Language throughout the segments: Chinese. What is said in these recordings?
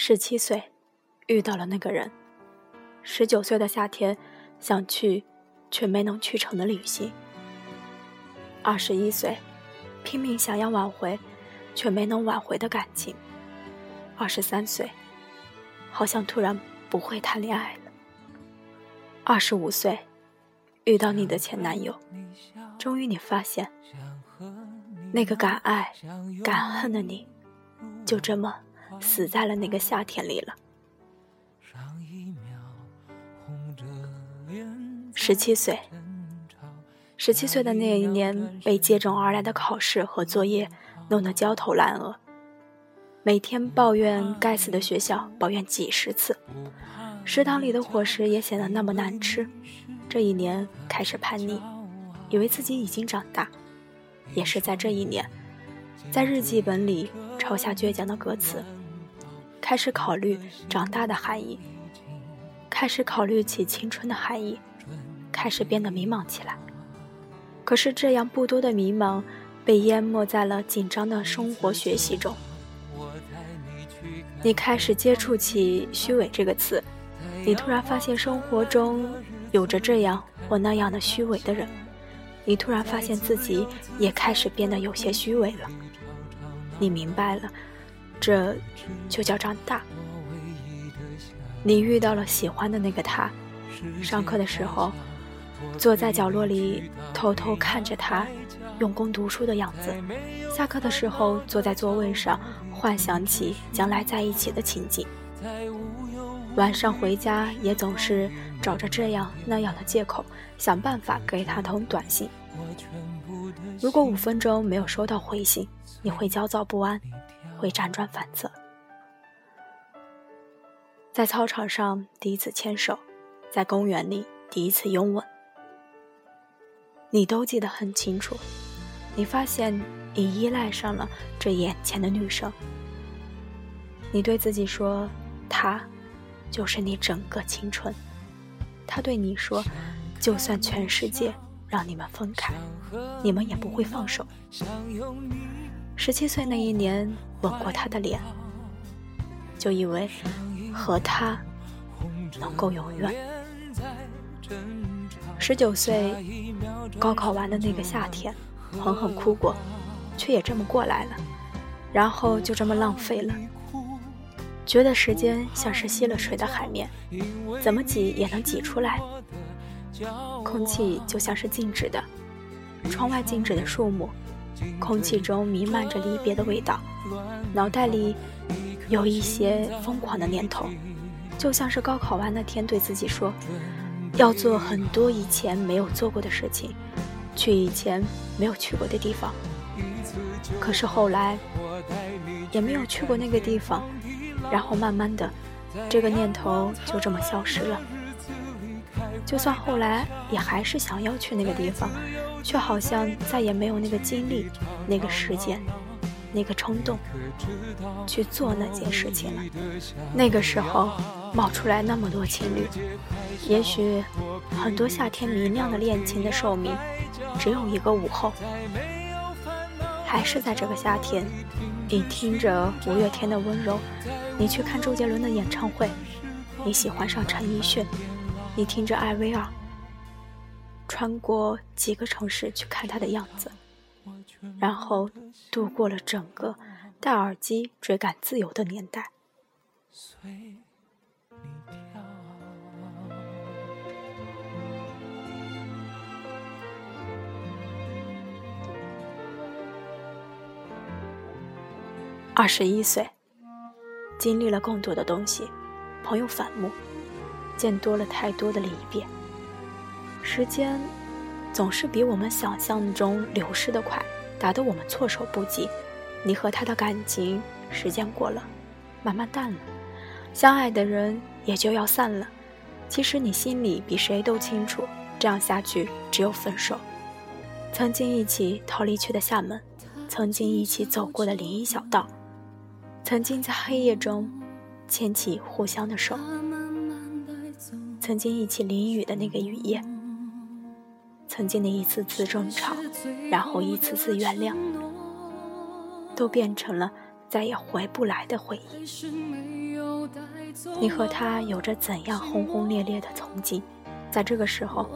十七岁，遇到了那个人。十九岁的夏天，想去却没能去成的旅行。二十一岁，拼命想要挽回，却没能挽回的感情。二十三岁，好像突然不会谈恋爱了。二十五岁，遇到你的前男友，终于你发现，那个敢爱敢恨的你，就这么。死在了那个夏天里了。十七岁，十七岁的那一年，被接踵而来的考试和作业弄得焦头烂额，每天抱怨该死的学校，抱怨几十次，食堂里的伙食也显得那么难吃。这一年开始叛逆，以为自己已经长大。也是在这一年，在日记本里抄下倔强的歌词。开始考虑长大的含义，开始考虑起青春的含义，开始变得迷茫起来。可是这样不多的迷茫，被淹没在了紧张的生活学习中。你开始接触起“虚伪”这个词，你突然发现生活中有着这样或那样的虚伪的人，你突然发现自己也开始变得有些虚伪了。你明白了。这就叫长大。你遇到了喜欢的那个他，上课的时候，坐在角落里偷偷看着他用功读书的样子；下课的时候，坐在座位上幻想起将来在一起的情景。晚上回家也总是找着这样那样的借口，想办法给他通短信。如果五分钟没有收到回信，你会焦躁不安。会辗转反侧，在操场上第一次牵手，在公园里第一次拥吻，你都记得很清楚。你发现你依赖上了这眼前的女生，你对自己说，她就是你整个青春。他对你说，就算全世界让你们分开，你们也不会放手。十七岁那一年，吻过他的脸，就以为和他能够永远。十九岁，高考完的那个夏天，狠狠哭过，却也这么过来了，然后就这么浪费了。觉得时间像是吸了水的海绵，怎么挤也能挤出来。空气就像是静止的，窗外静止的树木。空气中弥漫着离别的味道，脑袋里有一些疯狂的念头，就像是高考完那天对自己说，要做很多以前没有做过的事情，去以前没有去过的地方。可是后来也没有去过那个地方，然后慢慢的，这个念头就这么消失了。就算后来也还是想要去那个地方。却好像再也没有那个精力、那个时间、那个冲动去做那件事情了。那个时候冒出来那么多情侣，也许很多夏天明亮的恋情的寿命只有一个午后。还是在这个夏天，你听着五月天的温柔，你去看周杰伦的演唱会，你喜欢上陈奕迅，你听着艾薇儿。穿过几个城市去看他的样子，然后度过了整个戴耳机追赶自由的年代。二十一岁，经历了更多的东西，朋友反目，见多了太多的离别。时间总是比我们想象中流逝的快，打得我们措手不及。你和他的感情，时间过了，慢慢淡了，相爱的人也就要散了。其实你心里比谁都清楚，这样下去只有分手。曾经一起逃离去的厦门，曾经一起走过的林荫小道，曾经在黑夜中牵起互相的手，曾经一起淋雨的那个雨夜。曾经的一次次争吵，然后一次次原谅，都变成了再也回不来的回忆。你和他有着怎样轰轰烈烈的从今，在这个时候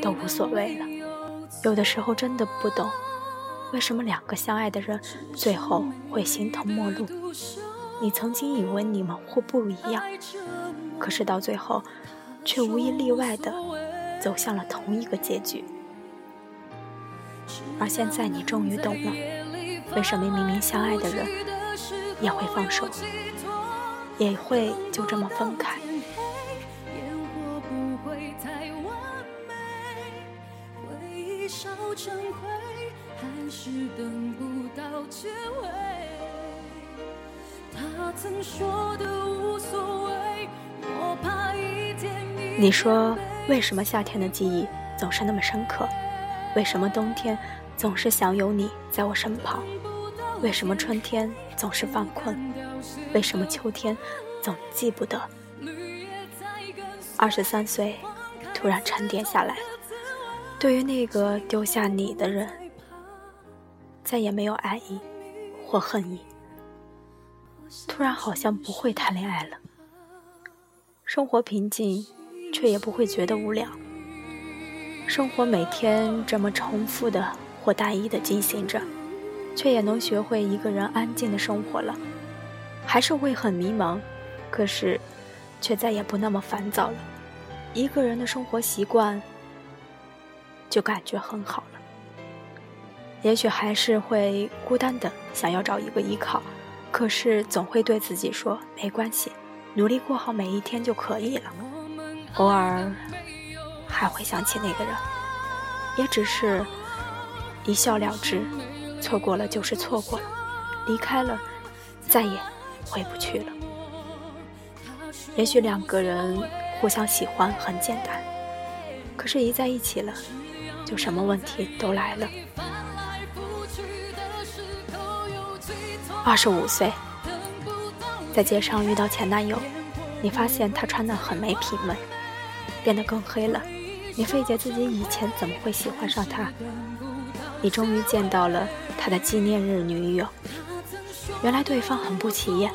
都无所谓了。有的时候真的不懂，为什么两个相爱的人最后会形同陌路。你曾经以为你们会不一样，可是到最后，却无一例外的走向了同一个结局。而现在你终于懂了，为什么明明相爱的人也会放手，也会就这么分开。你说，为什么夏天的记忆总是那么深刻？为什么冬天总是想有你在我身旁？为什么春天总是犯困？为什么秋天总记不得？二十三岁，突然沉淀下来，对于那个丢下你的人，再也没有爱意或恨意。突然好像不会谈恋爱了，生活平静，却也不会觉得无聊。生活每天这么重复的或单一的进行着，却也能学会一个人安静的生活了。还是会很迷茫，可是，却再也不那么烦躁了。一个人的生活习惯，就感觉很好了。也许还是会孤单的，想要找一个依靠，可是总会对自己说没关系，努力过好每一天就可以了。偶尔。还会想起那个人，也只是一笑了之。错过了就是错过了，离开了，再也回不去了。也许两个人互相喜欢很简单，可是，一在一起了，就什么问题都来了。二十五岁，在街上遇到前男友，你发现他穿的很没品味，变得更黑了。你费解自己以前怎么会喜欢上他？你终于见到了他的纪念日女友，原来对方很不起眼。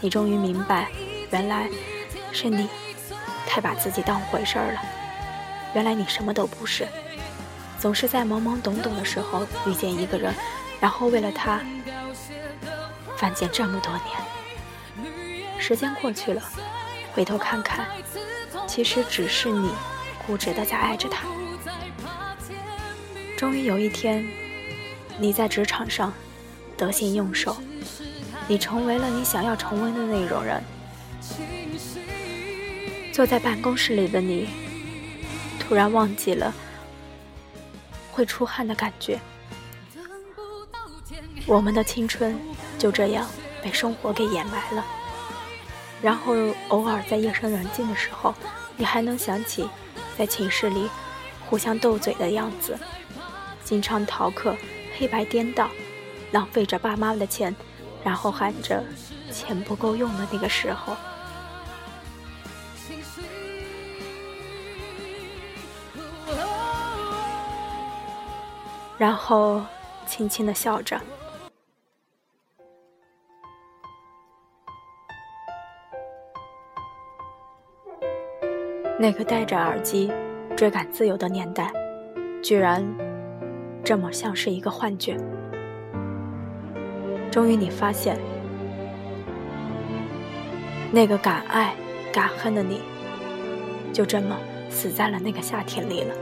你终于明白，原来是你太把自己当回事儿了。原来你什么都不是，总是在懵懵懂懂的时候遇见一个人，然后为了他犯贱这么多年。时间过去了，回头看看，其实只是你。固执的在爱着他，终于有一天，你在职场上得心应手，你成为了你想要成为的那种人。坐在办公室里的你，突然忘记了会出汗的感觉。我们的青春就这样被生活给掩埋了。然后偶尔在夜深人静的时候，你还能想起。在寝室里互相斗嘴的样子，经常逃课，黑白颠倒，浪费着爸妈的钱，然后喊着钱不够用的那个时候，然后轻轻的笑着。那个戴着耳机追赶自由的年代，居然这么像是一个幻觉。终于，你发现，那个敢爱敢恨的你，就这么死在了那个夏天里了。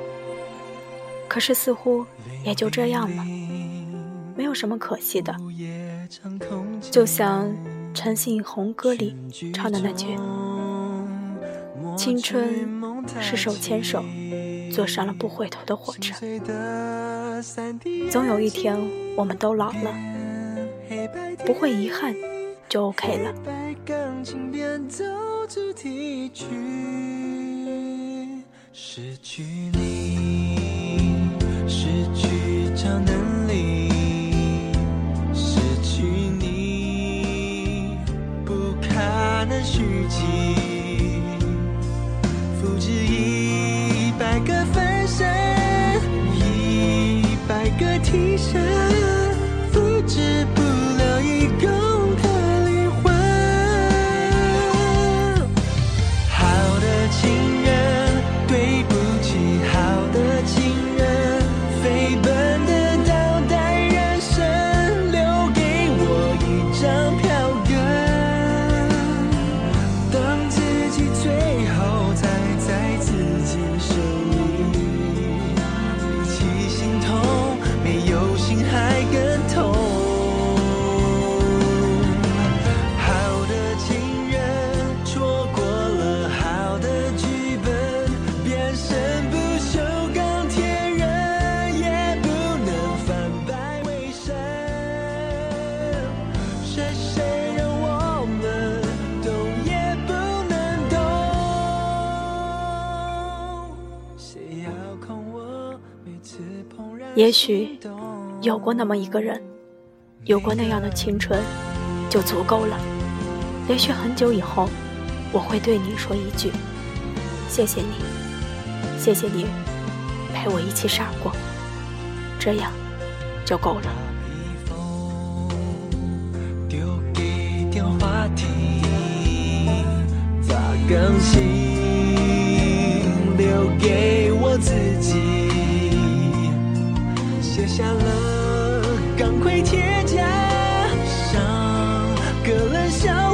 可是，似乎也就这样了，没有什么可惜的。就像陈信宏歌里唱的那句。青春是手牵手，坐上了不回头的火车。总有一天，我们都老了，不会遗憾，就 OK 了。失去你，失去超能力，失去起身，也许有过那么一个人，有过那样的青春，就足够了。也许很久以后，我会对你说一句：“谢谢你，谢谢你陪我一起傻过。”这样就够了。留给我自己，钢盔铁甲上个人笑